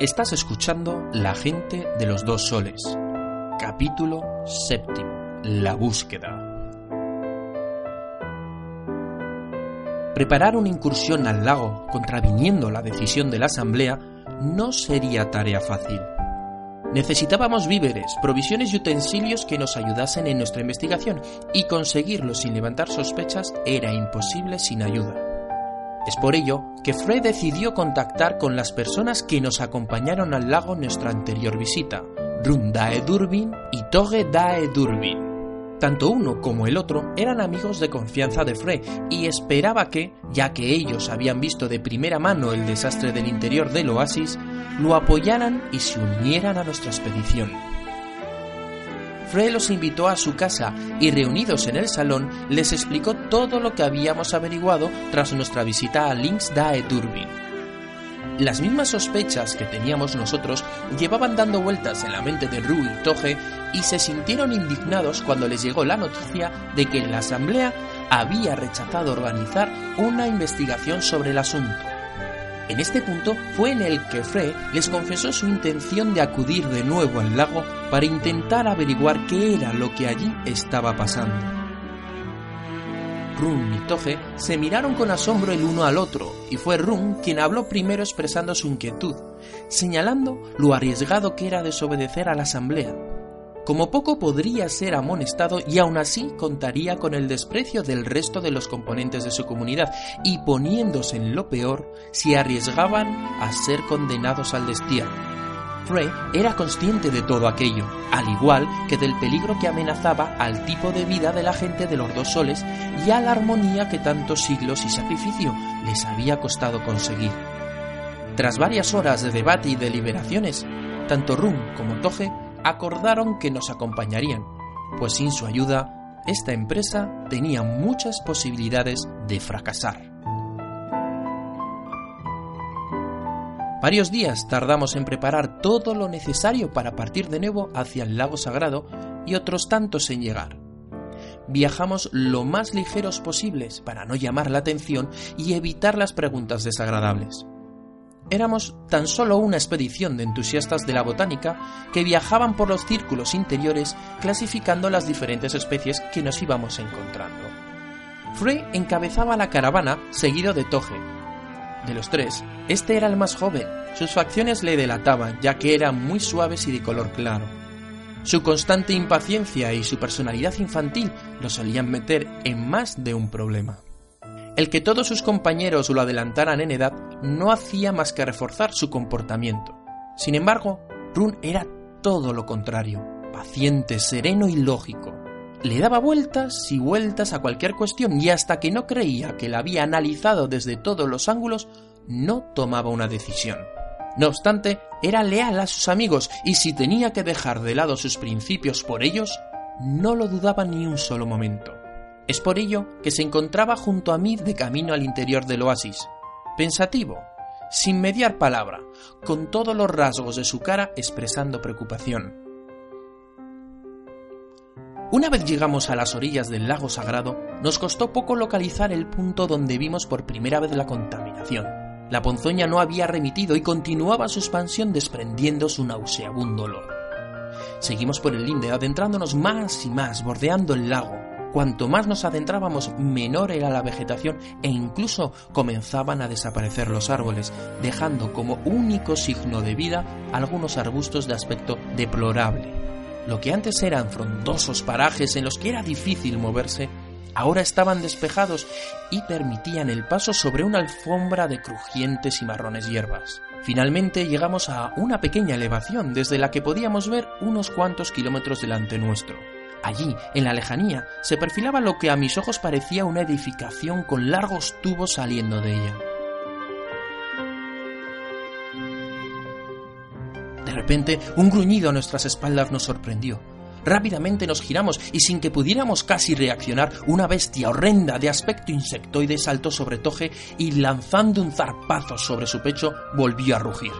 Estás escuchando La gente de los dos soles. Capítulo séptimo. La búsqueda. Preparar una incursión al lago contraviniendo la decisión de la Asamblea no sería tarea fácil. Necesitábamos víveres, provisiones y utensilios que nos ayudasen en nuestra investigación, y conseguirlo sin levantar sospechas era imposible sin ayuda. Es por ello que Fred decidió contactar con las personas que nos acompañaron al lago en nuestra anterior visita, Rum Dae Durbin y Toge Dae Durbin. Tanto uno como el otro eran amigos de confianza de Frey y esperaba que, ya que ellos habían visto de primera mano el desastre del interior del oasis, lo apoyaran y se unieran a nuestra expedición. Frey los invitó a su casa y reunidos en el salón les explicó todo lo que habíamos averiguado tras nuestra visita a Links Dae Durbin. Las mismas sospechas que teníamos nosotros llevaban dando vueltas en la mente de Ru y Toge y se sintieron indignados cuando les llegó la noticia de que la Asamblea había rechazado organizar una investigación sobre el asunto. En este punto fue en el que Frey les confesó su intención de acudir de nuevo al lago para intentar averiguar qué era lo que allí estaba pasando. Run y Toge se miraron con asombro el uno al otro, y fue Run quien habló primero expresando su inquietud, señalando lo arriesgado que era desobedecer a la asamblea. Como poco podría ser amonestado y aún así contaría con el desprecio del resto de los componentes de su comunidad y poniéndose en lo peor si arriesgaban a ser condenados al destierro. Frey era consciente de todo aquello, al igual que del peligro que amenazaba al tipo de vida de la gente de los dos soles y a la armonía que tantos siglos y sacrificio les había costado conseguir. Tras varias horas de debate y deliberaciones, tanto Rum como Toge acordaron que nos acompañarían, pues sin su ayuda, esta empresa tenía muchas posibilidades de fracasar. Varios días tardamos en preparar todo lo necesario para partir de nuevo hacia el lago sagrado y otros tantos en llegar. Viajamos lo más ligeros posibles para no llamar la atención y evitar las preguntas desagradables. Éramos tan solo una expedición de entusiastas de la botánica que viajaban por los círculos interiores clasificando las diferentes especies que nos íbamos encontrando. Frey encabezaba la caravana seguido de Toge, de los tres, este era el más joven. Sus facciones le delataban, ya que eran muy suaves y de color claro. Su constante impaciencia y su personalidad infantil lo solían meter en más de un problema. El que todos sus compañeros lo adelantaran en edad no hacía más que reforzar su comportamiento. Sin embargo, Run era todo lo contrario, paciente, sereno y lógico. Le daba vueltas y vueltas a cualquier cuestión y hasta que no creía que la había analizado desde todos los ángulos, no tomaba una decisión. No obstante, era leal a sus amigos y si tenía que dejar de lado sus principios por ellos, no lo dudaba ni un solo momento. Es por ello que se encontraba junto a mí de camino al interior del oasis, pensativo, sin mediar palabra, con todos los rasgos de su cara expresando preocupación. Una vez llegamos a las orillas del lago sagrado, nos costó poco localizar el punto donde vimos por primera vez la contaminación. La ponzoña no había remitido y continuaba su expansión desprendiendo su nauseabundo olor. Seguimos por el linde adentrándonos más y más, bordeando el lago. Cuanto más nos adentrábamos, menor era la vegetación e incluso comenzaban a desaparecer los árboles, dejando como único signo de vida algunos arbustos de aspecto deplorable. Lo que antes eran frondosos parajes en los que era difícil moverse, ahora estaban despejados y permitían el paso sobre una alfombra de crujientes y marrones hierbas. Finalmente llegamos a una pequeña elevación desde la que podíamos ver unos cuantos kilómetros delante nuestro. Allí, en la lejanía, se perfilaba lo que a mis ojos parecía una edificación con largos tubos saliendo de ella. De repente, un gruñido a nuestras espaldas nos sorprendió. Rápidamente nos giramos y sin que pudiéramos casi reaccionar, una bestia horrenda de aspecto insectoide saltó sobre Toge y lanzando un zarpazo sobre su pecho volvió a rugir.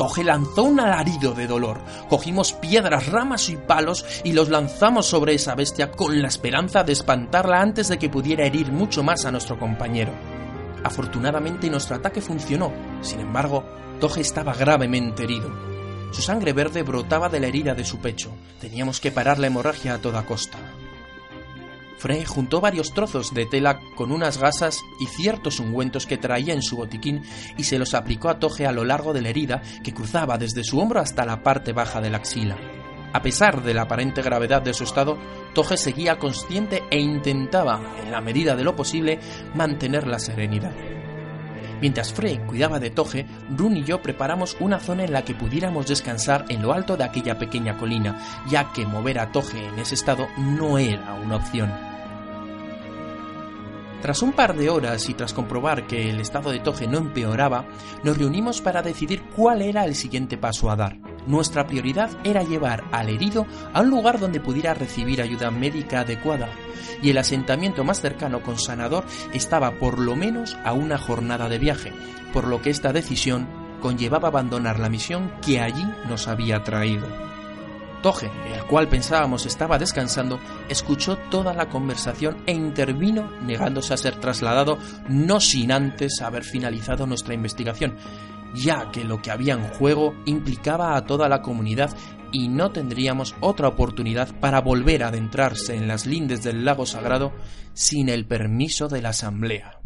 Toge lanzó un alarido de dolor. Cogimos piedras, ramas y palos y los lanzamos sobre esa bestia con la esperanza de espantarla antes de que pudiera herir mucho más a nuestro compañero. Afortunadamente nuestro ataque funcionó, sin embargo, Toge estaba gravemente herido. Su sangre verde brotaba de la herida de su pecho. Teníamos que parar la hemorragia a toda costa. Frey juntó varios trozos de tela con unas gasas y ciertos ungüentos que traía en su botiquín y se los aplicó a Toge a lo largo de la herida que cruzaba desde su hombro hasta la parte baja de la axila. A pesar de la aparente gravedad de su estado, Toge seguía consciente e intentaba, en la medida de lo posible, mantener la serenidad. Mientras Frey cuidaba de Toge, Run y yo preparamos una zona en la que pudiéramos descansar en lo alto de aquella pequeña colina, ya que mover a Toge en ese estado no era una opción. Tras un par de horas y tras comprobar que el estado de Toge no empeoraba, nos reunimos para decidir cuál era el siguiente paso a dar. Nuestra prioridad era llevar al herido a un lugar donde pudiera recibir ayuda médica adecuada, y el asentamiento más cercano con sanador estaba por lo menos a una jornada de viaje, por lo que esta decisión conllevaba abandonar la misión que allí nos había traído. Toge, el cual pensábamos estaba descansando, escuchó toda la conversación e intervino negándose a ser trasladado no sin antes haber finalizado nuestra investigación, ya que lo que había en juego implicaba a toda la comunidad y no tendríamos otra oportunidad para volver a adentrarse en las lindes del lago sagrado sin el permiso de la asamblea.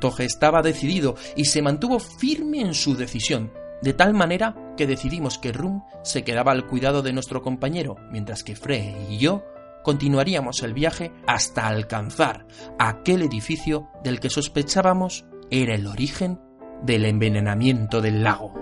Toge estaba decidido y se mantuvo firme en su decisión, de tal manera que decidimos que Rum se quedaba al cuidado de nuestro compañero, mientras que Frey y yo continuaríamos el viaje hasta alcanzar aquel edificio del que sospechábamos era el origen del envenenamiento del lago.